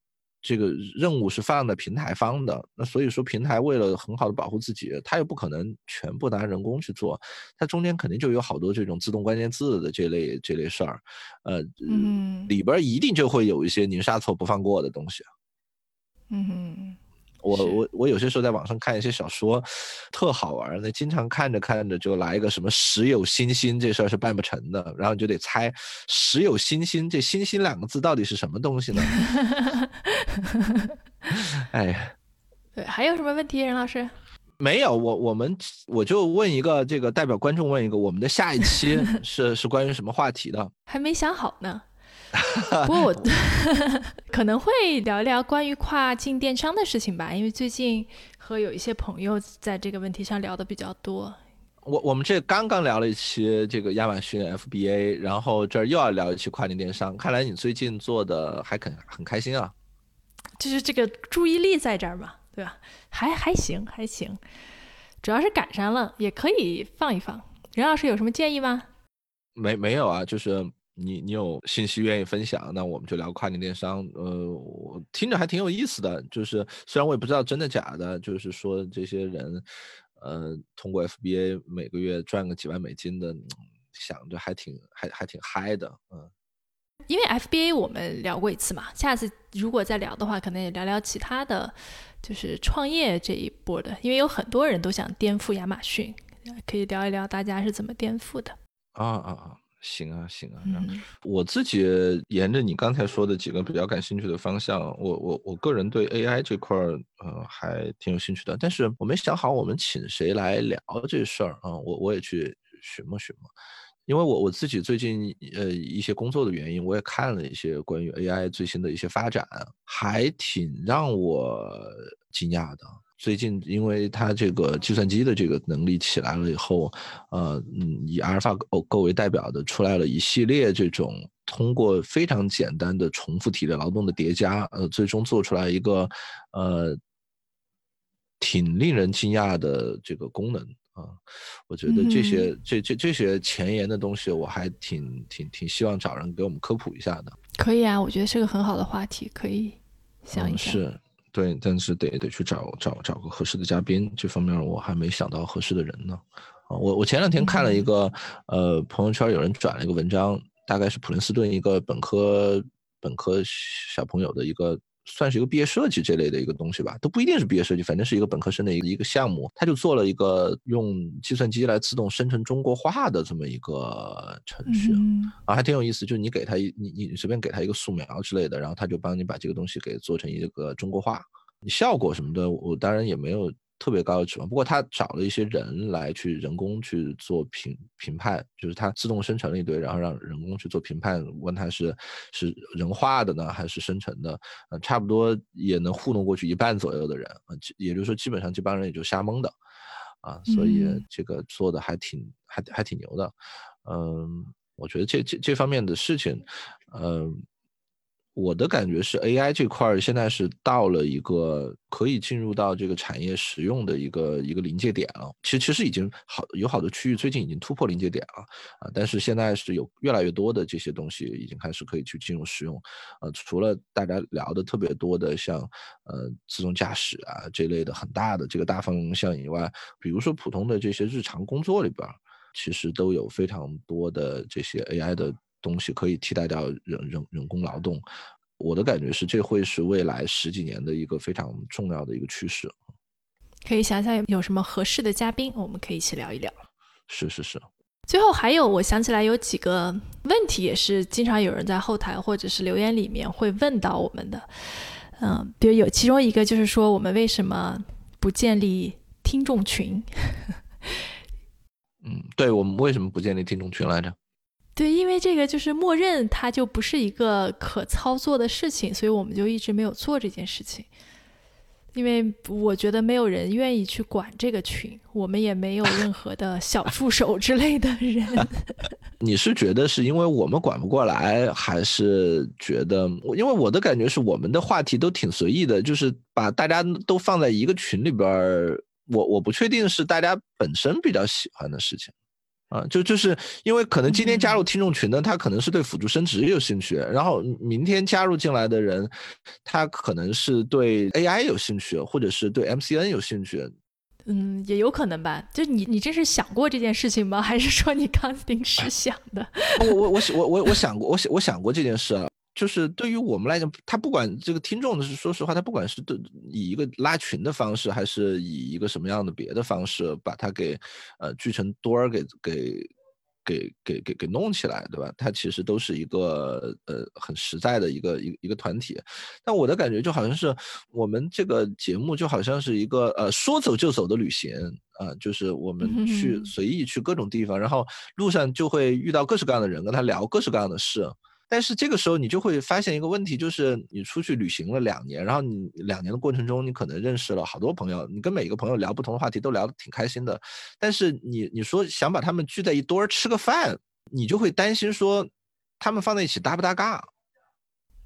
这个任务是放在平台方的，那所以说平台为了很好的保护自己，它又不可能全部拿人工去做，它中间肯定就有好多这种自动关键字的这类这类事儿，呃，里边一定就会有一些宁杀错不放过的东西。嗯，我我我有些时候在网上看一些小说，特好玩儿，那经常看着看着就来一个什么时有星星这事儿是办不成的，然后你就得猜时有星星这星星两个字到底是什么东西呢？哎呀。对，还有什么问题，任老师？没有，我我们我就问一个，这个代表观众问一个，我们的下一期 是是关于什么话题的？还没想好呢。不过我可能会聊一聊关于跨境电商的事情吧，因为最近和有一些朋友在这个问题上聊的比较多。我我们这刚刚聊了一期这个亚马逊 FBA，然后这儿又要聊一期跨境电商，看来你最近做的还很很开心啊。就是这个注意力在这儿嘛，对吧？还还行，还行，主要是赶上了，也可以放一放。任老师有什么建议吗？没没有啊，就是你你有信息愿意分享，那我们就聊跨境电商。呃，我听着还挺有意思的，就是虽然我也不知道真的假的，就是说这些人，呃，通过 FBA 每个月赚个几万美金的，嗯想着还挺还还挺嗨的，嗯。因为 FBA 我们聊过一次嘛，下次如果再聊的话，可能也聊聊其他的，就是创业这一波的，因为有很多人都想颠覆亚马逊，可以聊一聊大家是怎么颠覆的。啊啊啊！行啊行啊，然后嗯。我自己沿着你刚才说的几个比较感兴趣的方向，我我我个人对 AI 这块儿呃还挺有兴趣的，但是我没想好我们请谁来聊这事儿啊，我我也去寻摸寻摸，因为我我自己最近呃一些工作的原因，我也看了一些关于 AI 最新的一些发展，还挺让我惊讶的。最近，因为它这个计算机的这个能力起来了以后，呃，嗯，以阿尔法狗狗为代表的出来了一系列这种通过非常简单的重复体力劳动的叠加，呃，最终做出来一个呃挺令人惊讶的这个功能啊。我觉得这些、这这这些前沿的东西，我还挺挺挺希望找人给我们科普一下的。可以啊，我觉得是个很好的话题，可以想一嗯、想。是。对，但是得得去找找找个合适的嘉宾，这方面我还没想到合适的人呢。啊，我我前两天看了一个，呃，朋友圈有人转了一个文章，大概是普林斯顿一个本科本科小朋友的一个，算是一个毕业设计这类的一个东西吧，都不一定是毕业设计，反正是一个本科生的一个一个项目，他就做了一个用计算机来自动生成中国画的这么一个程序。嗯啊，还挺有意思，就是你给他一你你随便给他一个素描之类的，然后他就帮你把这个东西给做成一个中国画。效果什么的，我当然也没有特别高的指望。不过他找了一些人来去人工去做评评判，就是他自动生成了一堆，然后让人工去做评判，问他是是人画的呢还是生成的，呃，差不多也能糊弄过去一半左右的人，呃，也就是说基本上这帮人也就瞎蒙的。啊，所以嗯这个做的还挺还还挺牛的，嗯，我觉得这这这方面的事情，嗯，我的感觉是 AI 这块现在是到了一个可以进入到这个产业使用的一个一个临界点了。其实其实已经好有好多区域最近已经突破临界点了啊，但是现在是有越来越多的这些东西已经开始可以去进入使用。呃，除了大家聊的特别多的像呃自动驾驶啊这类的很大的这个大方向以外，比如说普通的这些日常工作里边，其实都有非常多的这些 AI 的东西可以替代掉人人人工劳动。我的感觉是，这会是未来十几年的一个非常重要的一个趋势。可以想想有什么合适的嘉宾，我们可以一起聊一聊。是是是，最后还有，我想起来有几个问题，也是经常有人在后台或者是留言里面会问到我们的。嗯，比如有其中一个就是说，我们为什么不建立听众群？嗯，对我们为什么不建立听众群来着？对，因为这个就是默认它就不是一个可操作的事情，所以我们就一直没有做这件事情。因为我觉得没有人愿意去管这个群，我们也没有任何的小助手之类的人。你是觉得是因为我们管不过来，还是觉得？因为我的感觉是我们的话题都挺随意的，就是把大家都放在一个群里边儿。我我不确定是大家本身比较喜欢的事情。啊，就就是因为可能今天加入听众群的，他可能是对辅助生殖有兴趣，然后明天加入进来的人，他可能是对 AI 有兴趣，或者是对 MCN 有兴趣。嗯，也有可能吧。就你，你这是想过这件事情吗？还是说你刚 临时想的？我我我我我我想过，我想我想过这件事啊。就是对于我们来讲，他不管这个听众的是说实话，他不管是对以一个拉群的方式，还是以一个什么样的别的方式，把它给呃聚成多儿给给。给给给给弄起来，对吧？它其实都是一个呃很实在的一个一一个团体。但我的感觉就好像是我们这个节目就好像是一个呃说走就走的旅行啊，就是我们去随意去各种地方，然后路上就会遇到各式各样的人，跟他聊各式各样的事。但是这个时候你就会发现一个问题，就是你出去旅行了两年，然后你两年的过程中，你可能认识了好多朋友，你跟每个朋友聊不同的话题都聊得挺开心的。但是你你说想把他们聚在一堆儿吃个饭，你就会担心说他们放在一起搭不搭嘎？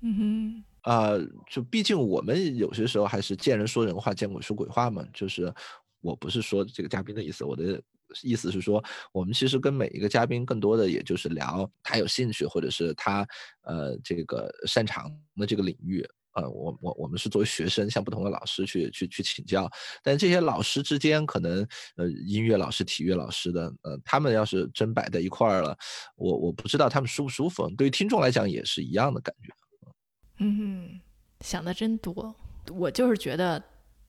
嗯哼，啊，就毕竟我们有些时候还是见人说人话，见鬼说鬼话嘛。就是我不是说这个嘉宾的意思，我的。意思是说，我们其实跟每一个嘉宾更多的也就是聊他有兴趣或者是他呃这个擅长的这个领域。呃，我我我们是作为学生向不同的老师去去去请教，但这些老师之间可能呃音乐老师、体育老师的呃他们要是真摆在一块儿了，我我不知道他们舒不舒服。对于听众来讲也是一样的感觉。嗯，想的真多。我就是觉得，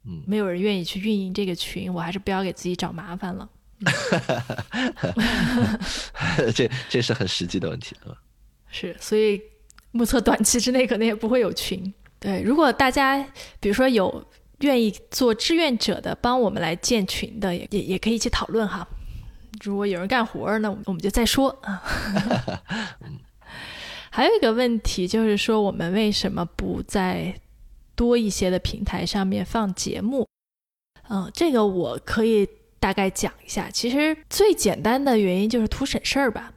嗯，没有人愿意去运营这个群，我还是不要给自己找麻烦了。这这是很实际的问题啊。是，所以目测短期之内可能也不会有群。对，如果大家比如说有愿意做志愿者的，帮我们来建群的，也也也可以一起讨论哈。如果有人干活呢，我们就再说啊。还有一个问题就是说，我们为什么不在多一些的平台上面放节目？嗯，这个我可以。大概讲一下，其实最简单的原因就是图省事儿吧。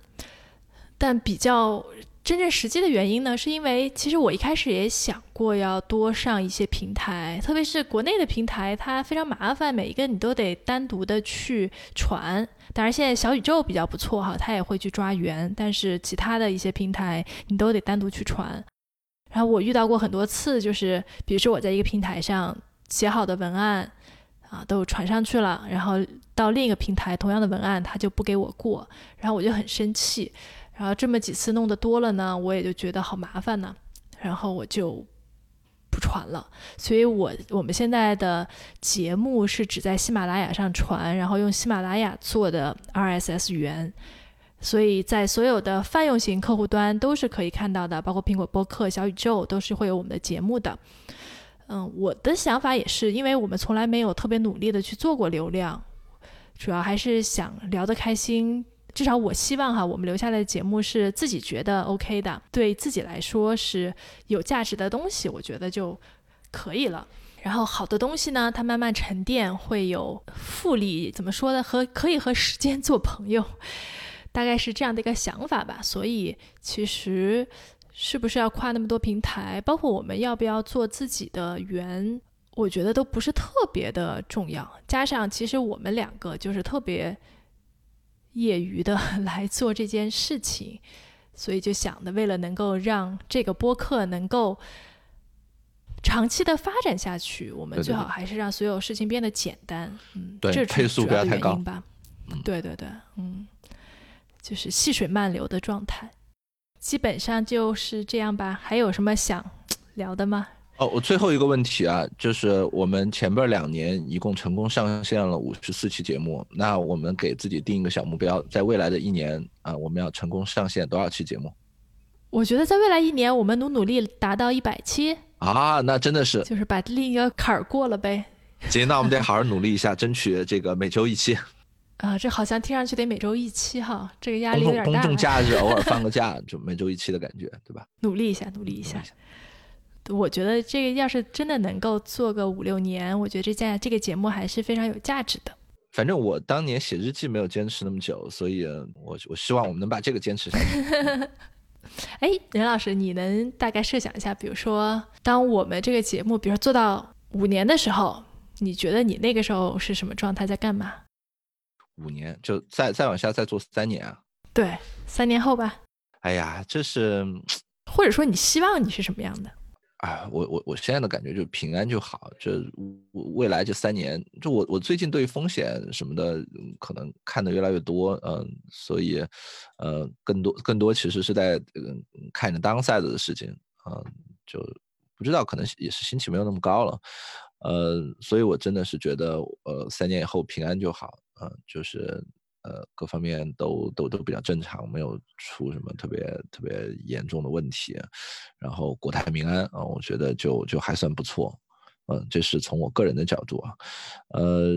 但比较真正实际的原因呢，是因为其实我一开始也想过要多上一些平台，特别是国内的平台，它非常麻烦，每一个你都得单独的去传。当然，现在小宇宙比较不错哈，它也会去抓源，但是其他的一些平台你都得单独去传。然后我遇到过很多次，就是比如说我在一个平台上写好的文案。啊，都传上去了，然后到另一个平台，同样的文案他就不给我过，然后我就很生气，然后这么几次弄得多了呢，我也就觉得好麻烦呢，然后我就不传了。所以我我们现在的节目是只在喜马拉雅上传，然后用喜马拉雅做的 RSS 源，所以在所有的泛用型客户端都是可以看到的，包括苹果播客、小宇宙都是会有我们的节目的。嗯，我的想法也是，因为我们从来没有特别努力的去做过流量，主要还是想聊得开心。至少我希望哈，我们留下来的节目是自己觉得 OK 的，对自己来说是有价值的东西，我觉得就可以了。然后好的东西呢，它慢慢沉淀，会有复利，怎么说呢？和可以和时间做朋友，大概是这样的一个想法吧。所以其实。是不是要跨那么多平台？包括我们要不要做自己的源？我觉得都不是特别的重要。加上其实我们两个就是特别业余的 来做这件事情，所以就想的，为了能够让这个播客能够长期的发展下去，我们最好还是让所有事情变得简单。嗯，对这是主要的原因吧？对对对，嗯，就是细水慢流的状态。基本上就是这样吧，还有什么想 聊的吗？哦，我最后一个问题啊，就是我们前边两年一共成功上线了五十四期节目，那我们给自己定一个小目标，在未来的一年啊，我们要成功上线多少期节目？我觉得在未来一年，我们努努力达到一百期啊，那真的是就是把另一个坎儿过了呗。行，那我们得好好努力一下，争取这个每周一期。啊，这好像听上去得每周一期哈，这个压力有点大。公众假日 偶尔放个假，就每周一期的感觉，对吧？努力一下，努力一下。我觉得这个要是真的能够做个五六年，我觉得这件这个节目还是非常有价值的。反正我当年写日记没有坚持那么久，所以我我希望我们能把这个坚持下去。哎，任老师，你能大概设想一下，比如说，当我们这个节目，比如说做到五年的时候，你觉得你那个时候是什么状态，在干嘛？五年就再再往下再做三年啊？对，三年后吧。哎呀，这是，或者说你希望你是什么样的？啊，我我我现在的感觉就平安就好。这未来这三年，就我我最近对风险什么的可能看的越来越多，嗯，所以呃，更多更多其实是在嗯看着当赛的的事情，嗯，就不知道可能也是心情没有那么高了，呃，所以我真的是觉得，呃，三年以后平安就好，嗯，就是呃各方面都都都比较正常，没有出什么特别特别严重的问题，然后国泰民安啊，我觉得就就还算不错，嗯，这是从我个人的角度啊，呃，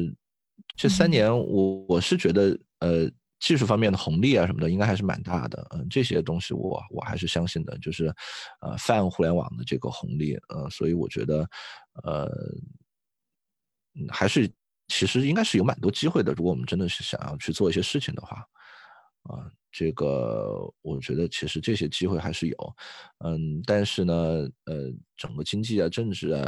这三年我我是觉得呃。技术方面的红利啊什么的，应该还是蛮大的。嗯，这些东西我我还是相信的，就是，呃，泛互联网的这个红利，呃，所以我觉得，呃，还是其实应该是有蛮多机会的。如果我们真的是想要去做一些事情的话，啊。这个我觉得其实这些机会还是有，嗯，但是呢，呃，整个经济啊、政治啊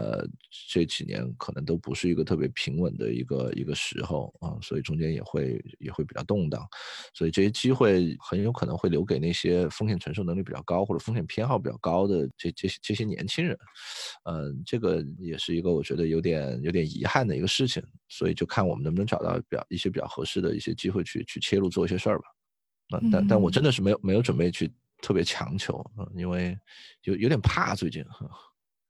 这几年可能都不是一个特别平稳的一个一个时候啊，所以中间也会也会比较动荡，所以这些机会很有可能会留给那些风险承受能力比较高或者风险偏好比较高的这这些这些年轻人，嗯，这个也是一个我觉得有点有点遗憾的一个事情，所以就看我们能不能找到比较一些比较合适的一些机会去去切入做一些事儿吧。但但我真的是没有没有准备去特别强求，嗯，因为有有点怕最近，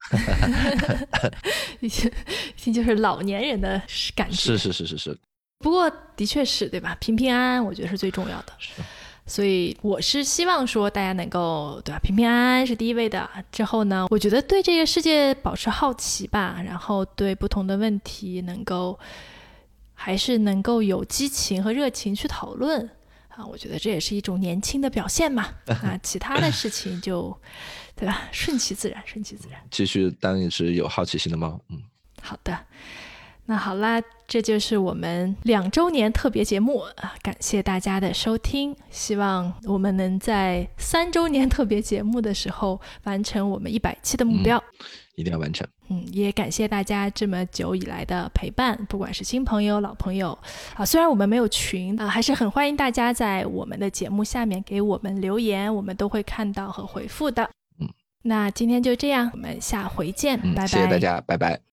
已经已经就是老年人的感觉，是是是是是。不过的确是对吧？平平安安，我觉得是最重要的。是。所以我是希望说大家能够对吧？平平安安是第一位的。之后呢，我觉得对这个世界保持好奇吧，然后对不同的问题能够还是能够有激情和热情去讨论。啊，我觉得这也是一种年轻的表现嘛。啊，其他的事情就，对吧？顺其自然，顺其自然。继续当一只有好奇心的猫。嗯，好的。那好啦，这就是我们两周年特别节目啊！感谢大家的收听，希望我们能在三周年特别节目的时候完成我们一百期的目标。一定要完成。嗯，也感谢大家这么久以来的陪伴，不管是新朋友、老朋友啊。虽然我们没有群啊，还是很欢迎大家在我们的节目下面给我们留言，我们都会看到和回复的。嗯，那今天就这样，我们下回见，拜拜。谢谢大家，拜拜。